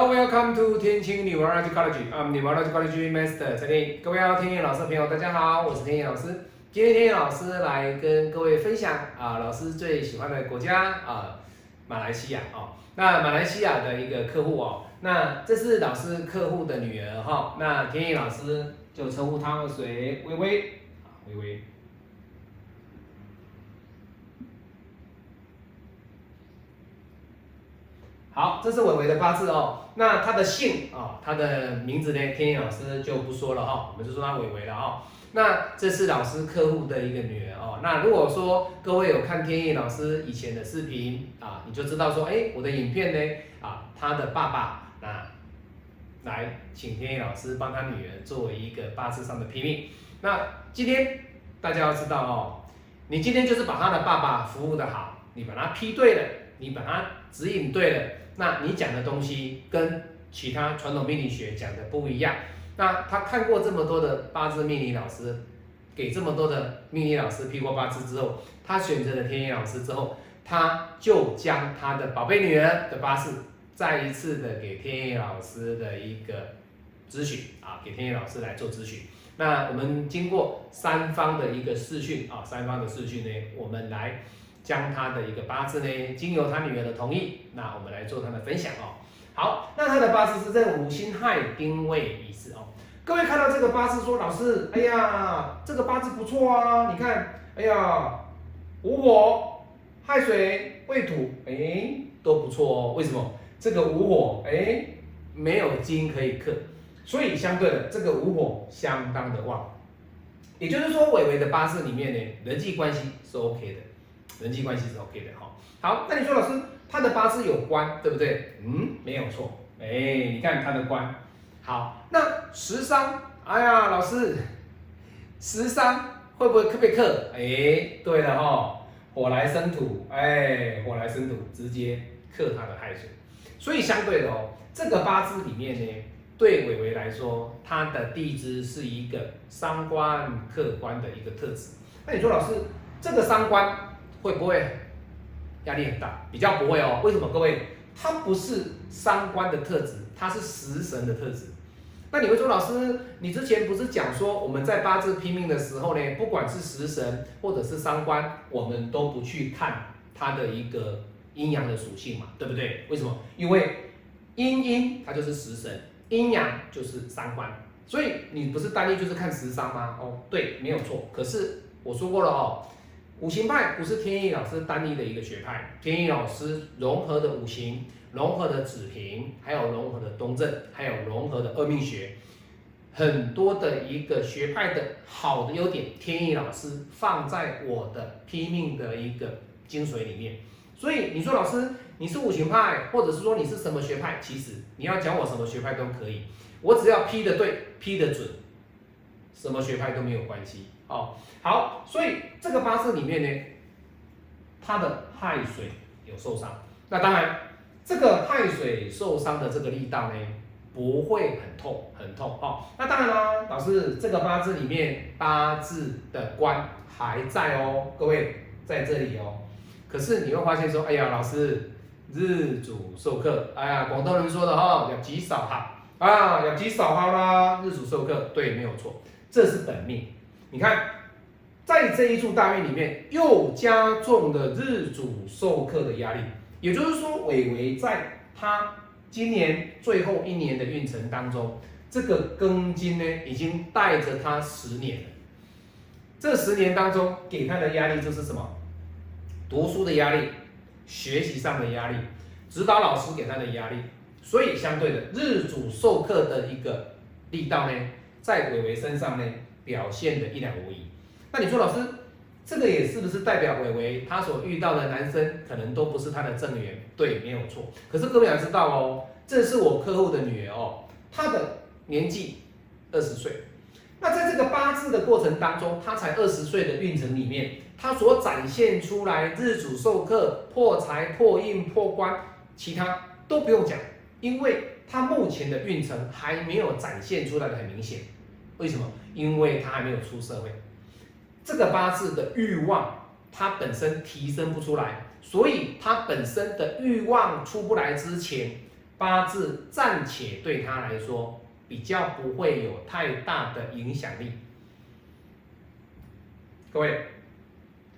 Hello, welcome to 天晴 Neurology College. I'm Neurology College Master 陈天各位要天野老师的朋友，大家好，我是天野老师。今天天野老师来跟各位分享啊，老师最喜欢的国家啊，马来西亚哦。那马来西亚的一个客户哦，那这是老师客户的女儿哈。那天野老师就称呼她为微微啊，微微。好，这是伟伟的八字哦。那他的姓啊，他的名字呢？天野老师就不说了哈，我们就说他伟伟了哈。那这是老师客户的一个女儿哦。那如果说各位有看天野老师以前的视频啊，你就知道说，哎，我的影片呢啊，他的爸爸那来请天野老师帮他女儿作为一个八字上的批命。那今天大家要知道哦，你今天就是把他的爸爸服务的好，你把他批对了，你把他指引对了。那你讲的东西跟其他传统命理学讲的不一样。那他看过这么多的八字命理老师，给这么多的命理老师批过八字之后，他选择了天野老师之后，他就将他的宝贝女儿的八字再一次的给天野老师的一个咨询啊，给天野老师来做咨询。那我们经过三方的一个视讯啊，三方的视讯呢，我们来。将他的一个八字呢，经由他女儿的同意，那我们来做他的分享哦。好，那他的八字是在五辛亥丁未乙巳哦。各位看到这个八字说，老师，哎呀，这个八字不错啊，你看，哎呀，无火、亥水、未土，哎，都不错哦。为什么？这个无火，哎，没有金可以克，所以相对的，这个无火相当的旺。也就是说，伟伟的八字里面呢，人际关系是 OK 的。人际关系是 OK 的哈，好，那你说老师他的八字有官，对不对？嗯，没有错，哎，你看他的官，好，那十三，哎呀，老师，十三会不会克不克？哎，对了哈，火来生土，哎，火来生土，直接克他的亥水，所以相对的哦，这个八字里面呢，对伟伟来说，他的地支是一个伤官克官的一个特质。那你说老师，这个伤官？会不会压力很大？比较不会哦。为什么？各位，它不是三官的特质，它是食神的特质。那你会说，老师，你之前不是讲说我们在八字拼命的时候呢，不管是食神或者是三官，我们都不去看它的一个阴阳的属性嘛，对不对？为什么？因为阴阴它就是食神，阴阳就是三官，所以你不是单一就是看食伤吗？哦，对，没有错。可是我说过了哦。五行派不是天意老师单一的一个学派，天意老师融合的五行，融合的子平，还有融合的东正，还有融合的二命学，很多的一个学派的好的优点，天意老师放在我的拼命的一个精髓里面。所以你说老师你是五行派，或者是说你是什么学派，其实你要讲我什么学派都可以，我只要批的对，批的准，什么学派都没有关系。哦，好，所以这个八字里面呢，它的亥水有受伤，那当然这个亥水受伤的这个力道呢，不会很痛很痛哦。那当然啦，老师这个八字里面八字的官还在哦，各位在这里哦。可是你会发现说，哎呀，老师日主授课，哎呀，广东人说的哈，要极少哈，啊，要极少哈啦，日主授课，对，没有错，这是本命。你看，在这一处大运里面，又加重了日主受克的压力。也就是说，伟伟在他今年最后一年的运程当中，这个庚金呢，已经带着他十年了。这十年当中，给他的压力就是什么？读书的压力，学习上的压力，指导老师给他的压力。所以，相对的，日主授课的一个力道呢，在伟伟身上呢。表现的一两无遗，那你说老师，这个也是不是代表伟伟他所遇到的男生可能都不是他的正缘？对，没有错。可是各位要知道哦，这是我客户的女儿哦，她的年纪二十岁，那在这个八字的过程当中，她才二十岁的运程里面，她所展现出来日主受克、破财、破印、破官，其他都不用讲，因为她目前的运程还没有展现出来的很明显。为什么？因为他还没有出社会，这个八字的欲望他本身提升不出来，所以他本身的欲望出不来之前，八字暂且对他来说比较不会有太大的影响力。各位，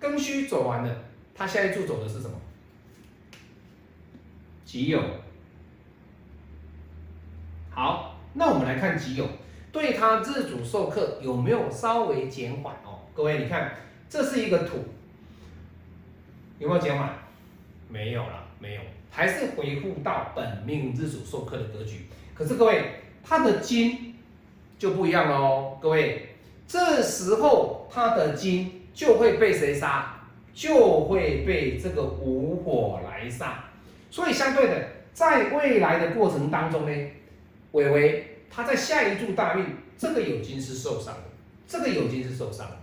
庚戌走完了，他下一柱走的是什么？己酉。好，那我们来看己酉，对他日主受克有没有稍微减缓哦？各位，你看，这是一个土，有没有减缓？没有了，没有，还是回复到本命日主受克的格局。可是各位，他的金就不一样喽。各位，这时候他的金就会被谁杀？就会被这个午火来杀。所以相对的，在未来的过程当中呢，伟伟他在下一柱大运，这个酉金是受伤的，这个酉金是受伤的，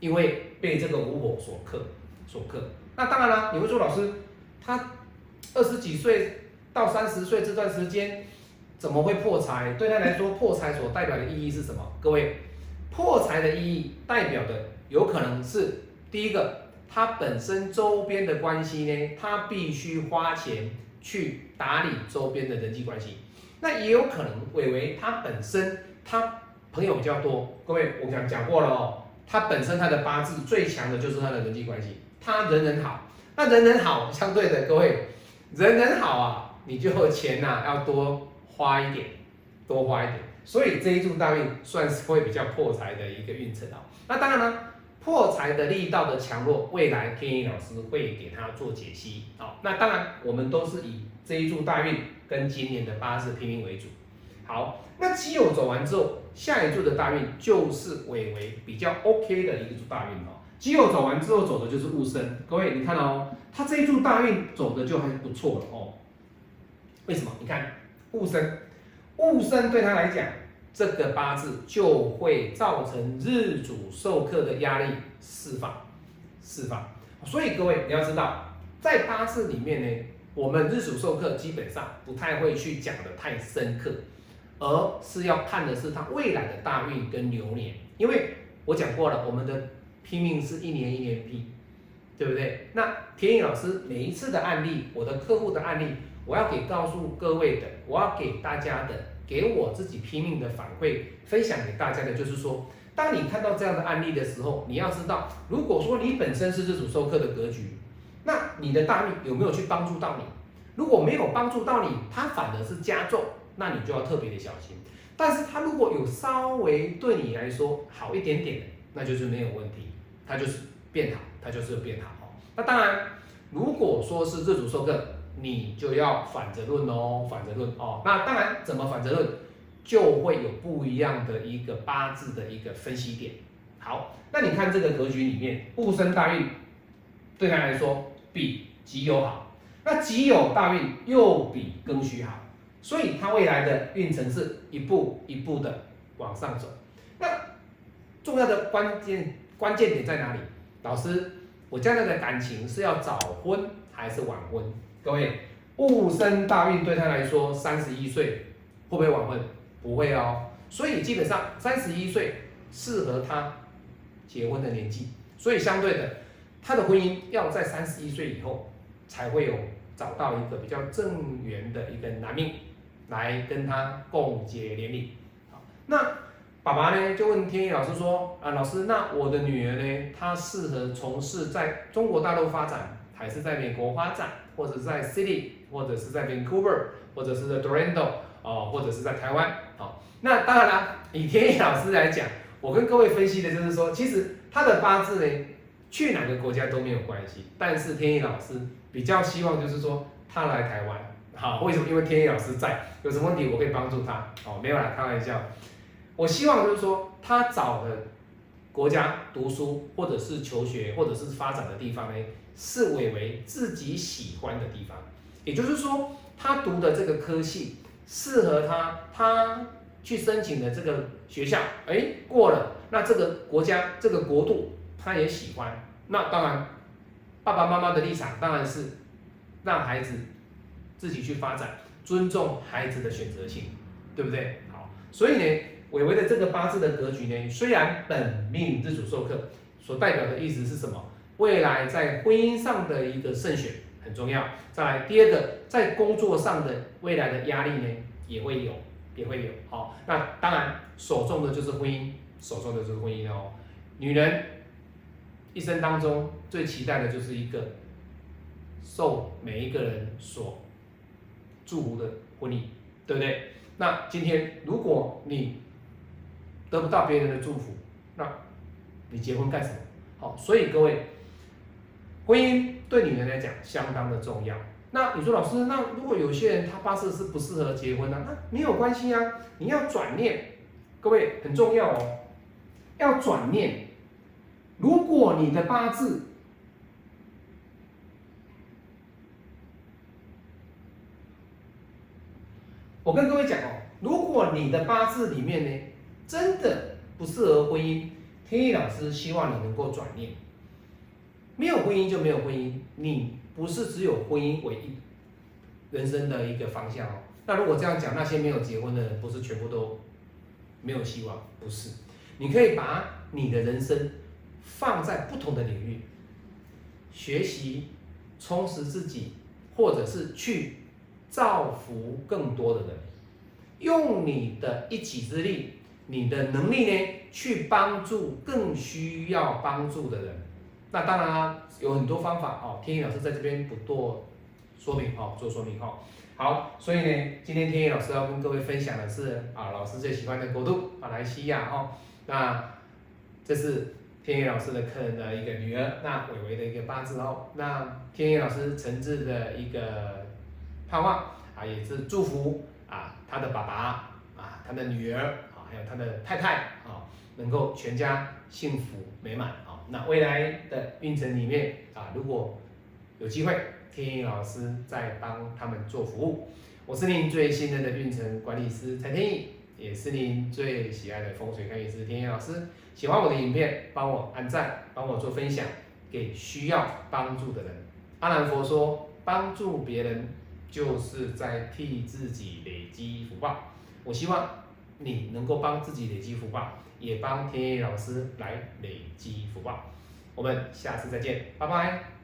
因为被这个午火所克，所克。那当然了，你会说老师，他二十几岁到三十岁这段时间怎么会破财？对他来说，破财所代表的意义是什么？各位，破财的意义代表的有可能是第一个。他本身周边的关系呢，他必须花钱去打理周边的人际关系。那也有可能，伟伟他本身他朋友比较多。各位，我讲讲过了哦，他本身他的八字最强的就是他的人际关系，他人人好。那人人好，相对的，各位人人好啊，你就钱呐要多花一点，多花一点。所以这一柱大运算是会比较破财的一个运程啊。那当然呢。破财的力道的强弱，未来天意老师会给他做解析。好，那当然我们都是以这一柱大运跟今年的八字拼命为主。好，那己酉走完之后，下一柱的大运就是伟为比较 OK 的一个柱大运哦。己酉走完之后走的就是戊申，各位你看哦，他这一柱大运走的就还是不错了哦。为什么？你看戊申，戊申对他来讲。这个八字就会造成日主受克的压力释放，释放。所以各位你要知道，在八字里面呢，我们日主受克基本上不太会去讲的太深刻，而是要看的是他未来的大运跟流年。因为我讲过了，我们的拼命是一年一年拼，对不对？那田野老师每一次的案例，我的客户的案例，我要给告诉各位的，我要给大家的。给我自己拼命的反馈，分享给大家的，就是说，当你看到这样的案例的时候，你要知道，如果说你本身是这种授课的格局，那你的大运有没有去帮助到你？如果没有帮助到你，它反而是加重，那你就要特别的小心。但是它如果有稍微对你来说好一点点，那就是没有问题，它就是变好，它就是变好。那当然，如果说是这组授课。你就要反着论哦，反着论哦。那当然，怎么反着论，就会有不一样的一个八字的一个分析点。好，那你看这个格局里面，戊申大运对他来说比己酉好，那己酉大运又比庚戌好，所以他未来的运程是一步一步的往上走。那重要的关键关键点在哪里？老师，我将来的感情是要早婚还是晚婚？各位，戊申大运对他来说，三十一岁会不会晚婚？不会哦。所以基本上三十一岁适合他结婚的年纪。所以相对的，他的婚姻要在三十一岁以后才会有找到一个比较正缘的一个男命来跟他共结连理。好，那爸爸呢就问天意老师说：啊，老师，那我的女儿呢，她适合从事在中国大陆发展，还是在美国发展？或者是在 City，或者是在 Vancouver，或者是在 Toronto，哦，或者是在台湾，好，那当然了，以天野老师来讲，我跟各位分析的就是说，其实他的八字呢，去哪个国家都没有关系，但是天野老师比较希望就是说他来台湾，好，为什么？因为天野老师在，有什么问题我可以帮助他，哦，没有啦，开玩笑，我希望就是说他找的国家读书，或者是求学，或者是发展的地方呢。是伟伟自己喜欢的地方，也就是说，他读的这个科系适合他，他去申请的这个学校，哎，过了，那这个国家这个国度他也喜欢，那当然，爸爸妈妈的立场当然是让孩子自己去发展，尊重孩子的选择性，对不对？好，所以呢，伟伟的这个八字的格局呢，虽然本命日主授课，所代表的意思是什么？未来在婚姻上的一个慎选很重要。再来第二个，在工作上的未来的压力呢，也会有，也会有。好，那当然首重的就是婚姻，首重的就是婚姻哦。女人一生当中最期待的就是一个受每一个人所祝福的婚礼，对不对？那今天如果你得不到别人的祝福，那你结婚干什么？好，所以各位，婚姻对女人来讲相当的重要。那你说老师，那如果有些人他八字是不适合结婚呢？那没有关系啊，你要转念，各位很重要哦，要转念。如果你的八字，我跟各位讲哦，如果你的八字里面呢，真的不适合婚姻，天意老师希望你能够转念。没有婚姻就没有婚姻，你不是只有婚姻为一人生的一个方向哦。那如果这样讲，那些没有结婚的人，不是全部都没有希望？不是，你可以把你的人生。放在不同的领域学习，充实自己，或者是去造福更多的人，用你的一己之力，你的能力呢，去帮助更需要帮助的人。那当然有很多方法哦，天意老师在这边不做说明哦，做说明哦。好，所以呢，今天天意老师要跟各位分享的是啊，老师最喜欢的国度马来西亚哦。那这是。天野老师的客人的一个女儿，那伟伟的一个八字哦，那天野老师诚挚的一个盼望啊，也是祝福啊，他的爸爸啊，他的女儿啊，还有他的太太啊，能够全家幸福美满。那未来的运程里面啊，如果有机会，天意老师再帮他们做服务。我是您最信任的运程管理师蔡天意。也是您最喜爱的风水看运师天意老师，喜欢我的影片，帮我按赞，帮我做分享，给需要帮助的人。阿南佛说，帮助别人就是在替自己累积福报。我希望你能够帮自己累积福报，也帮天野老师来累积福报。我们下次再见，拜拜。